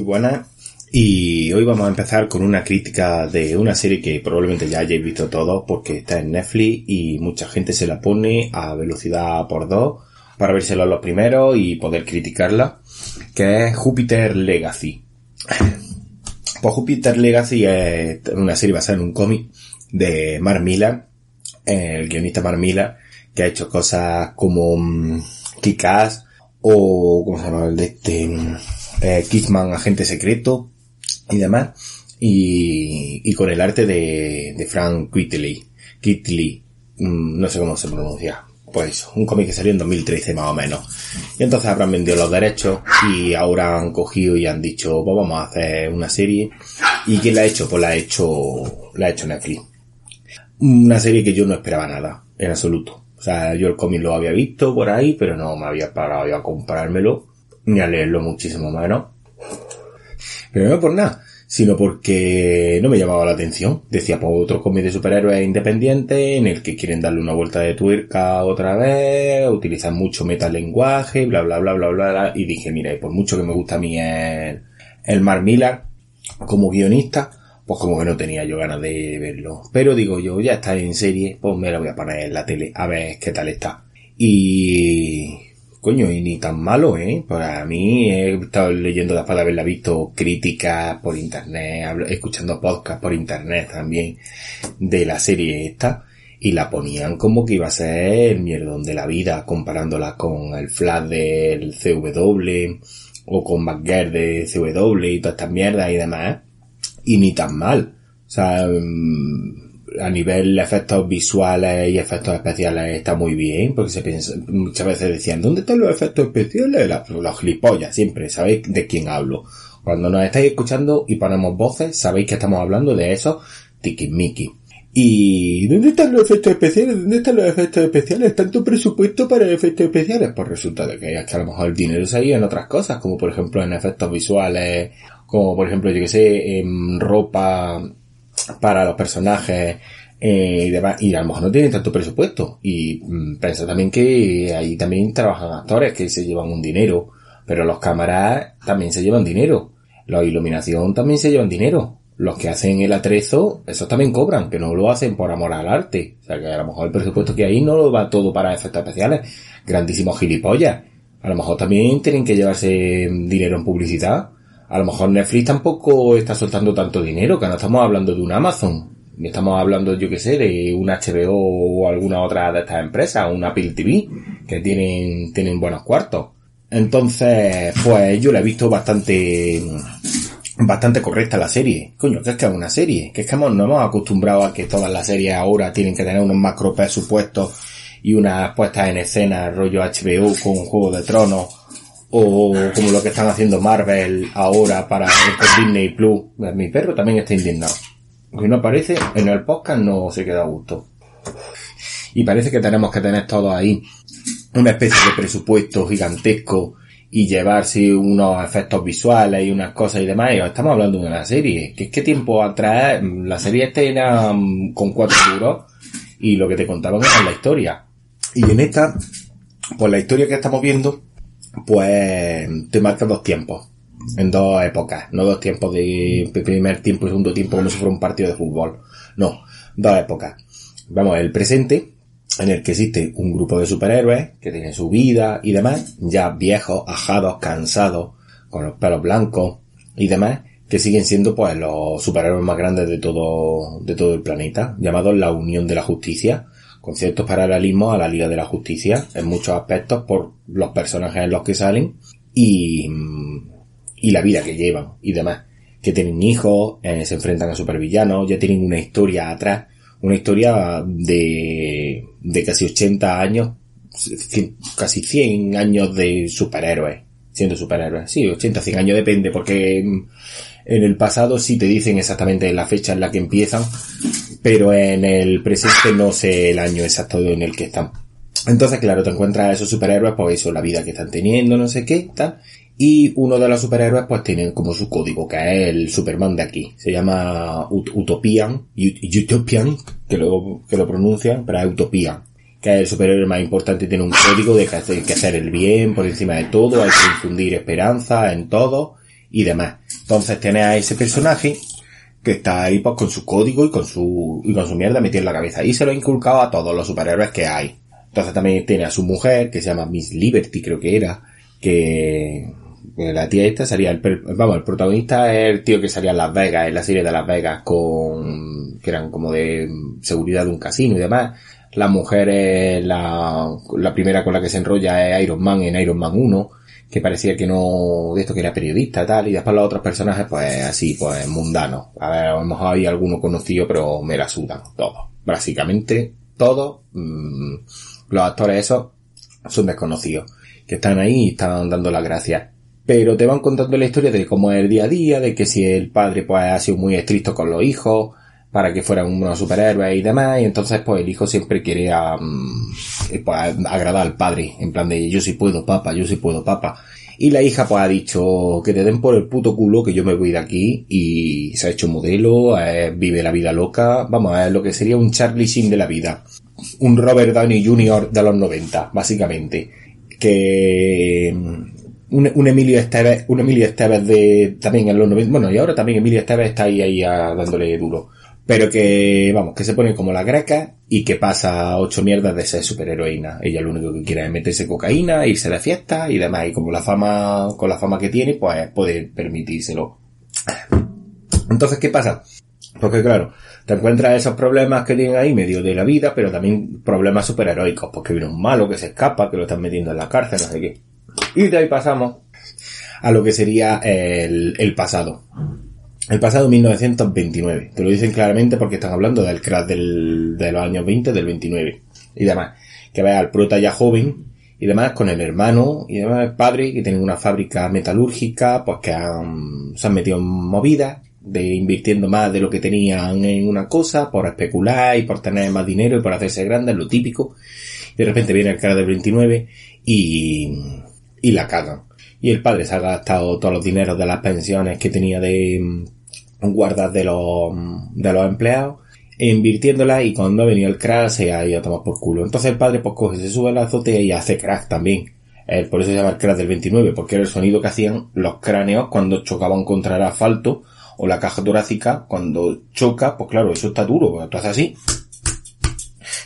Muy buena. Y hoy vamos a empezar con una crítica de una serie que probablemente ya hayáis visto todos porque está en Netflix y mucha gente se la pone a velocidad por dos para vérselo a los primeros y poder criticarla, que es Jupiter Legacy. Pues Jupiter Legacy es una serie basada en un cómic de Mark Millar, el guionista Mark Millar, que ha hecho cosas como mm, Kick-Ass o, ¿cómo se llama el de este? Eh, Kidman, agente secreto y demás. Y, y con el arte de, de Frank Whitley. Kitley. Mm, no sé cómo se pronuncia. Pues un cómic que salió en 2013 más o menos. Y entonces habrán vendido los derechos y ahora han cogido y han dicho, pues vamos a hacer una serie. ¿Y quién la ha hecho? Pues la ha hecho, la ha hecho Netflix. Una serie que yo no esperaba nada, en absoluto. O sea, yo el cómic lo había visto por ahí, pero no me había parado a comprármelo, ni a leerlo muchísimo menos. Pero no por nada, sino porque no me llamaba la atención. Decía, pues otro cómic de superhéroes independiente en el que quieren darle una vuelta de tuerca otra vez, utilizan mucho metalenguaje, bla bla bla bla bla, bla. y dije, mira, y por mucho que me gusta a mí el, el Mark Millar como guionista, pues como que no tenía yo ganas de verlo. Pero digo yo, ya está en serie, pues me la voy a poner en la tele a ver qué tal está. Y coño, y ni tan malo, ¿eh? Para mí he estado leyendo después de haberla visto críticas por internet, escuchando podcasts por internet también de la serie esta, y la ponían como que iba a ser el mierdón de la vida, comparándola con el Flash del CW, o con McGuire de CW y todas estas mierdas y demás, y ni tan mal. O sea, mm, a nivel efectos visuales y efectos especiales está muy bien, porque se piensa, muchas veces decían, ¿dónde están los efectos especiales? La- los gilipollas, siempre, sabéis de quién hablo. Cuando nos estáis escuchando y ponemos voces, sabéis que estamos hablando de esos tiquismiquis. ¿Y dónde están los efectos especiales? ¿Dónde están los efectos especiales? ¿Tanto presupuesto para efectos especiales? Pues resulta de que, es que a lo mejor el dinero se ha ido en otras cosas, como por ejemplo en efectos visuales, como por ejemplo, yo que sé, en ropa para los personajes eh, y demás, y a lo mejor no tienen tanto presupuesto. Y mm, también que ahí también trabajan actores que se llevan un dinero, pero los cámaras también se llevan dinero. La iluminación también se llevan dinero. Los que hacen el atrezo, esos también cobran, que no lo hacen por amor al arte. O sea que a lo mejor el presupuesto que hay no lo va todo para efectos especiales. Grandísimos gilipollas. A lo mejor también tienen que llevarse dinero en publicidad. A lo mejor Netflix tampoco está soltando tanto dinero, que no estamos hablando de un Amazon, ni estamos hablando, yo que sé, de un HBO o alguna otra de estas empresas, un Apple TV, que tienen, tienen buenos cuartos. Entonces, pues yo la he visto bastante, bastante correcta la serie. Coño, que es que es una serie, que es que hemos, nos hemos acostumbrado a que todas las series ahora tienen que tener unos macro presupuestos y unas puestas en escena rollo HBO con Juego de Tronos o como lo que están haciendo Marvel ahora para Disney Plus. Mi perro también está indignado. Que no aparece en el podcast no se queda a gusto. Y parece que tenemos que tener todo ahí una especie de presupuesto gigantesco y llevarse unos efectos visuales y unas cosas y demás. Estamos hablando de una serie. Que es que tiempo atrás la serie esta era mm, con cuatro duros y lo que te contaban era la historia. Y en esta, pues la historia que estamos viendo, pues te marca dos tiempos. En dos épocas. No dos tiempos de primer tiempo y segundo tiempo como si fuera un partido de fútbol. No, dos épocas. Vamos, el presente, en el que existe un grupo de superhéroes que tienen su vida y demás, ya viejos, ajados, cansados, con los pelos blancos y demás, que siguen siendo pues los superhéroes más grandes de todo, de todo el planeta, llamados la Unión de la Justicia, con ciertos paralelismos a la Liga de la Justicia en muchos aspectos por los personajes en los que salen y, y la vida que llevan y demás. Que tienen hijos, eh, se enfrentan a supervillanos, ya tienen una historia atrás, una historia de, de casi 80 años, casi 100 años de superhéroes, siendo superhéroes. Sí, 80, 100 años depende, porque mm, en el pasado sí te dicen exactamente la fecha en la que empiezan, pero en el presente no sé el año exacto en el que están. Entonces, claro, te encuentras a esos superhéroes, pues eso, la vida que están teniendo, no sé qué, tal. Y uno de los superhéroes, pues tienen como su código, que es el Superman de aquí. Se llama Ut- Utopian, Ut- Utopian, que lo, que lo pronuncian, pero es Utopian. Que es el superhéroe más importante tiene un código de que hacer, que hacer el bien por encima de todo, hay que infundir esperanza en todo y demás. Entonces tienes a ese personaje que está ahí pues con su código y con su, y con su mierda metida en la cabeza. Y se lo ha inculcado a todos los superhéroes que hay. Entonces también tiene a su mujer, que se llama Miss Liberty, creo que era, que, la tía esta salía, el, vamos, el protagonista es el tío que salía en Las Vegas, en la serie de Las Vegas con, que eran como de seguridad de un casino y demás. La mujer es la, la primera con la que se enrolla es Iron Man en Iron Man 1, que parecía que no, de esto que era periodista tal, y después los otros personajes pues así, pues mundanos. A ver, a lo mejor hay alguno conocido, pero me la sudan, todos. Básicamente, todos, mm, los actores esos son desconocidos, que están ahí y están dando las gracias. Pero te van contando la historia de cómo es el día a día, de que si el padre pues ha sido muy estricto con los hijos, para que fueran unos superhéroes y demás, y entonces pues el hijo siempre quiere am, eh, pues, agradar al padre, en plan de yo sí puedo papa, yo sí puedo papa. Y la hija pues ha dicho que te den por el puto culo que yo me voy de aquí y se ha hecho modelo, eh, vive la vida loca, vamos, es lo que sería un Charlie Sheen de la vida. Un Robert Downey Jr. de los 90, básicamente. Que mm, un, un Emilio Esteves, un Emilio Esteves de también en los 90, bueno, y ahora también Emilio Esteves está ahí, ahí a- dándole duro. Pero que, vamos, que se pone como la greca y que pasa ocho mierdas de ser superheroína. Ella lo único que quiere es meterse cocaína, irse de fiesta y demás. Y como la fama, con la fama que tiene, pues puede permitírselo. Entonces, ¿qué pasa? Porque claro, te encuentras esos problemas que tienen ahí medio de la vida, pero también problemas superheroicos, porque viene un malo que se escapa, que lo están metiendo en la cárcel, no sé qué. Y de ahí pasamos a lo que sería el pasado. El pasado 1929. Te lo dicen claramente porque están hablando del crash del, de los años 20, del 29 y demás. Que vea al prota ya joven y demás con el hermano y demás el padre que tienen una fábrica metalúrgica pues que han, se han metido en movidas de invirtiendo más de lo que tenían en una cosa por especular y por tener más dinero y por hacerse grandes, lo típico. Y de repente viene el cara del 29 y, y la cagan. Y el padre se ha gastado todos los dineros de las pensiones que tenía de guardas de los, de los empleados invirtiéndola y cuando ha venido el crack se ha ido a tomar por culo. Entonces el padre pues coge, se sube a la azotea y hace crack también. Eh, por eso se llama el crack del 29, porque era el sonido que hacían los cráneos cuando chocaban contra el asfalto o la caja torácica cuando choca, pues claro, eso está duro, tú haces así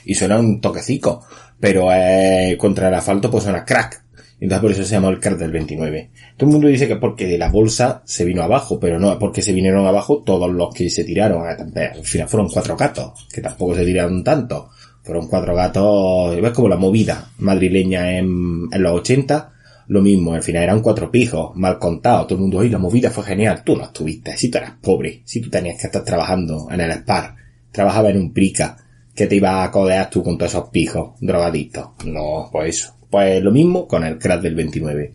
y suena un toquecico, pero eh, contra el asfalto pues suena crack. Entonces por eso se llamó el crack del 29. Todo el mundo dice que es porque la bolsa se vino abajo, pero no, es porque se vinieron abajo todos los que se tiraron. Al final fueron cuatro gatos, que tampoco se tiraron tanto. Fueron cuatro gatos, ves como la movida madrileña en, los 80, lo mismo, al final eran cuatro pijos, mal contados, todo el mundo, oye, la movida fue genial, tú no estuviste, si tú eras pobre, si tú tenías que estar trabajando en el SPAR, trabajaba en un prica, que te iba a codear tú con todos esos pijos, drogadictos. No, pues eso. Pues lo mismo con el crack del 29.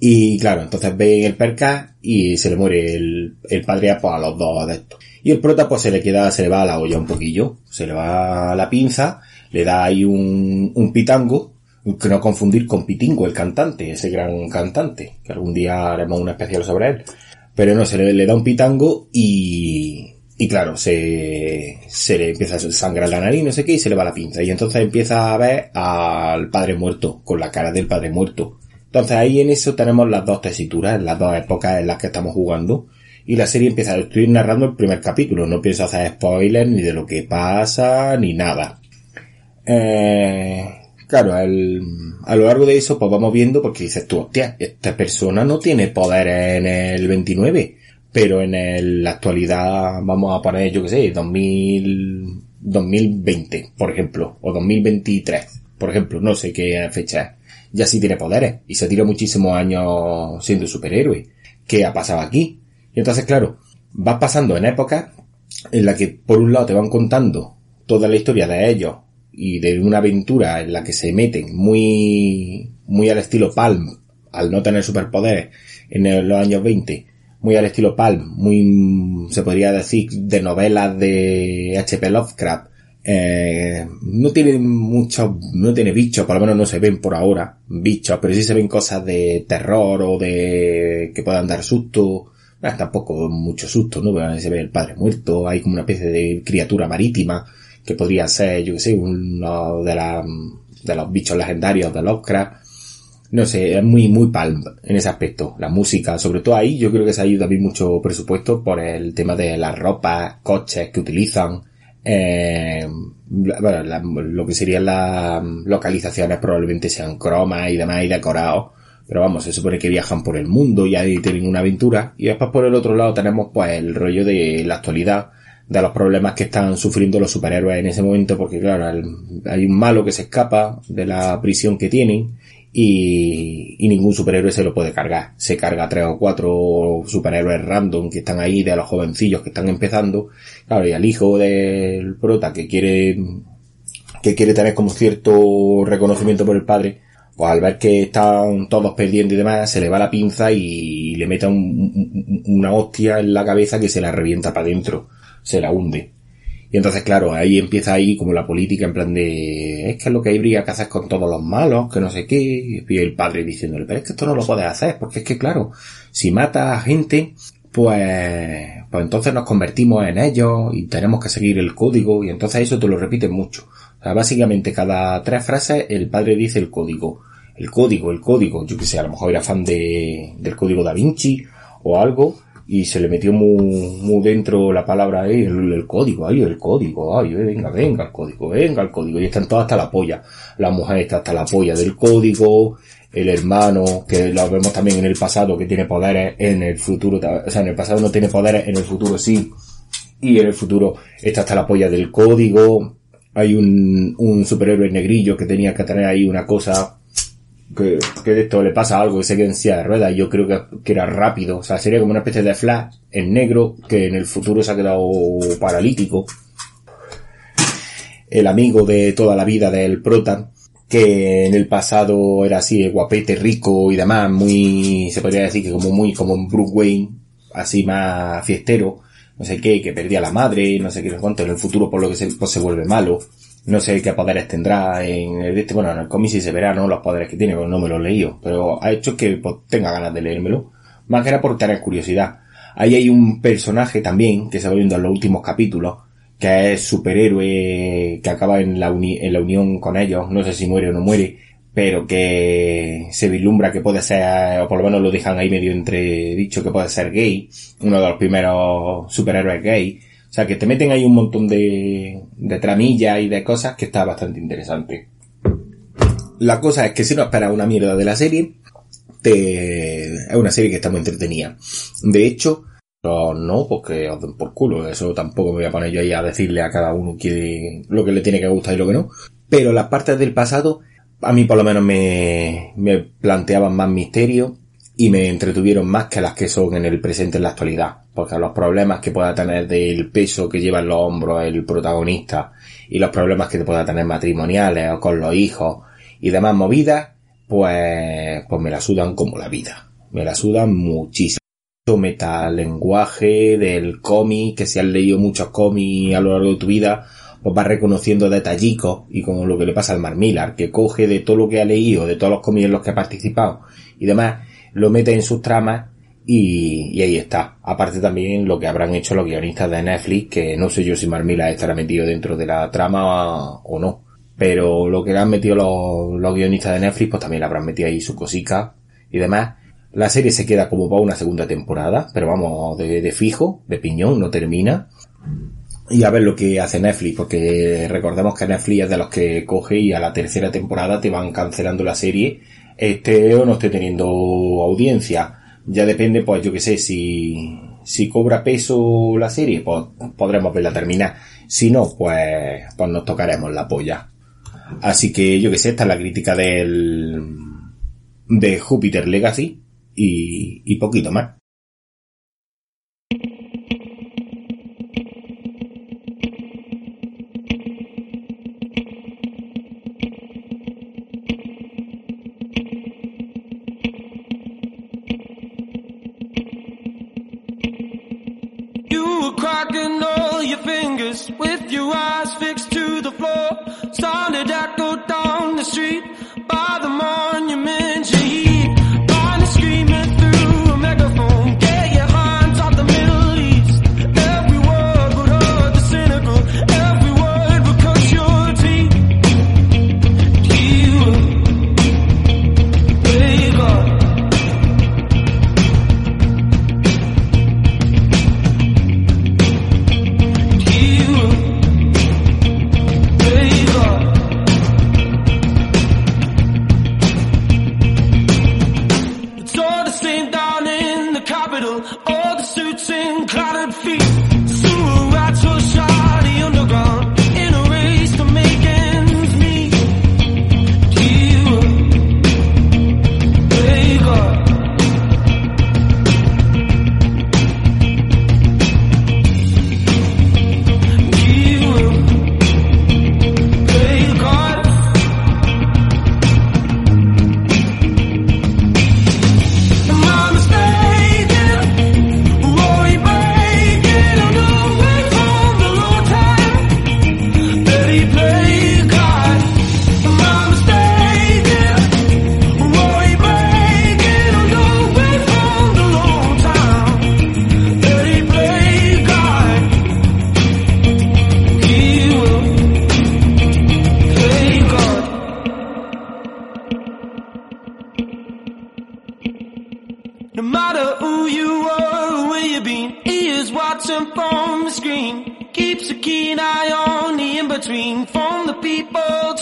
Y claro, entonces ve el perca y se le muere el, el padre pues, a los dos de estos. Y el prota pues se le queda, se le va a la olla un poquillo, se le va a la pinza, le da ahí un, un pitango, que no confundir con Pitingo, el cantante, ese gran cantante, que algún día haremos un especial sobre él. Pero no, se le, le da un pitango y, y claro, se, se le empieza a sangrar la nariz, no sé qué, y se le va la pinza. Y entonces empieza a ver al padre muerto, con la cara del padre muerto. Entonces ahí en eso tenemos las dos tesituras, las dos épocas en las que estamos jugando. Y la serie empieza, estoy narrando el primer capítulo, no pienso hacer spoilers ni de lo que pasa, ni nada. Eh, claro, el, a lo largo de eso pues vamos viendo porque dices tú, hostia, esta persona no tiene poder en el 29 pero en el, la actualidad vamos a poner, yo que sé, 2000, 2020, por ejemplo, o 2023, por ejemplo, no sé qué fecha. Ya sí tiene poderes y se tira muchísimos años siendo superhéroe. ¿Qué ha pasado aquí? Y entonces, claro, vas pasando en épocas en la que por un lado te van contando toda la historia de ellos y de una aventura en la que se meten muy, muy al estilo Palm, al no tener superpoderes en los años 20, muy al estilo Palm, muy, se podría decir, de novelas de H.P. Lovecraft. Eh, no tiene muchos, no tiene bichos, por lo menos no se ven por ahora bichos, pero sí se ven cosas de terror o de que puedan dar susto. Ah, tampoco mucho susto, ¿no? Se ve el padre muerto, hay como una especie de criatura marítima que podría ser, yo que sé, uno de, la, de los bichos legendarios de Lovecraft no sé, es muy, muy palm en ese aspecto. La música, sobre todo ahí, yo creo que se ha ido también mucho presupuesto por el tema de las ropas, coches que utilizan, eh, bueno, lo que serían las localizaciones probablemente sean cromas y demás y decorados. Pero vamos, se supone que viajan por el mundo y ahí tienen una aventura. Y después por el otro lado tenemos pues el rollo de la actualidad, de los problemas que están sufriendo los superhéroes en ese momento, porque claro, hay un malo que se escapa de la prisión que tienen y, y, ningún superhéroe se lo puede cargar. Se carga tres o cuatro superhéroes random que están ahí de los jovencillos que están empezando. Claro, y al hijo del prota que quiere, que quiere tener como cierto reconocimiento por el padre, pues al ver que están todos perdiendo y demás, se le va la pinza y le mete un, una hostia en la cabeza que se la revienta para adentro. Se la hunde. Y entonces, claro, ahí empieza ahí como la política en plan de, es que lo que habría que hacer con todos los malos, que no sé qué, y el padre diciéndole, pero es que esto no lo puedes hacer, porque es que claro, si mata a gente, pues, pues entonces nos convertimos en ellos y tenemos que seguir el código y entonces eso te lo repiten mucho. O sea, básicamente cada tres frases el padre dice el código. El código, el código, yo que sé, a lo mejor era fan de, del código da Vinci o algo, y se le metió muy, muy dentro la palabra ahí, el, código, ahí el código, ay, venga, venga el código, venga el código, y están todas hasta la polla, la mujer está hasta la polla del código, el hermano, que lo vemos también en el pasado, que tiene poderes en el futuro, o sea, en el pasado no tiene poderes, en el futuro sí, y en el futuro está hasta la polla del código, hay un, un superhéroe negrillo que tenía que tener ahí una cosa que, que esto le pasa algo, que se queda en silla de ruedas, yo creo que, que, era rápido, o sea, sería como una especie de flash en negro, que en el futuro se ha quedado paralítico. El amigo de toda la vida del prota, que en el pasado era así, guapete, rico y demás, muy, se podría decir que como muy, como un Bruce Wayne, así más fiestero, no sé qué, que perdía la madre, no sé qué, cuánto, en el futuro por lo que se, pues se vuelve malo no sé qué poderes tendrá en el este, bueno, en el cómic sí se verá, ¿no? Los poderes que tiene, pero no me lo he leído. Pero ha hecho que pues, tenga ganas de leérmelo. Más que era por tener curiosidad. Ahí hay un personaje también, que se va viendo en los últimos capítulos, que es superhéroe, que acaba en la, en la unión con ellos, no sé si muere o no muere, pero que se vislumbra que puede ser, o por lo menos lo dejan ahí medio entre dicho que puede ser gay, uno de los primeros superhéroes gay, o sea, que te meten ahí un montón de, tramillas y de cosas que está bastante interesante. La cosa es que si no esperas una mierda de la serie, es una serie que está muy entretenida. De hecho, no, porque os den por culo, eso tampoco me voy a poner yo ahí a decirle a cada uno lo que le tiene que gustar y lo que no. Pero las partes del pasado, a mí por lo menos me, me planteaban más misterio y me entretuvieron más que las que son en el presente en la actualidad. Porque los problemas que pueda tener del peso que lleva en los hombros el protagonista y los problemas que pueda tener matrimoniales o con los hijos y demás movidas, pues, pues me la sudan como la vida. Me la sudan muchísimo. Metalenguaje del cómic, que si has leído muchos cómics a lo largo de tu vida, pues vas reconociendo detallicos y como lo que le pasa al Mar Millar, que coge de todo lo que ha leído, de todos los cómics en los que ha participado y demás, lo mete en sus tramas y, y, ahí está. Aparte también lo que habrán hecho los guionistas de Netflix, que no sé yo si Marmila estará metido dentro de la trama o no. Pero lo que le han metido los, guionistas de Netflix, pues también le habrán metido ahí su cosica y demás. La serie se queda como para una segunda temporada, pero vamos, de, de fijo, de piñón, no termina. Y a ver lo que hace Netflix, porque recordemos que Netflix es de los que coge y a la tercera temporada te van cancelando la serie esté o no esté teniendo audiencia. Ya depende, pues yo que sé, si, si cobra peso la serie, pues podremos verla terminar. Si no, pues, pues nos tocaremos la polla. Así que yo que sé, esta es la crítica del, de Jupiter Legacy y, y poquito más. No matter who you are or where you've been, he is watching from the screen. Keeps a keen eye on the in-between. From the people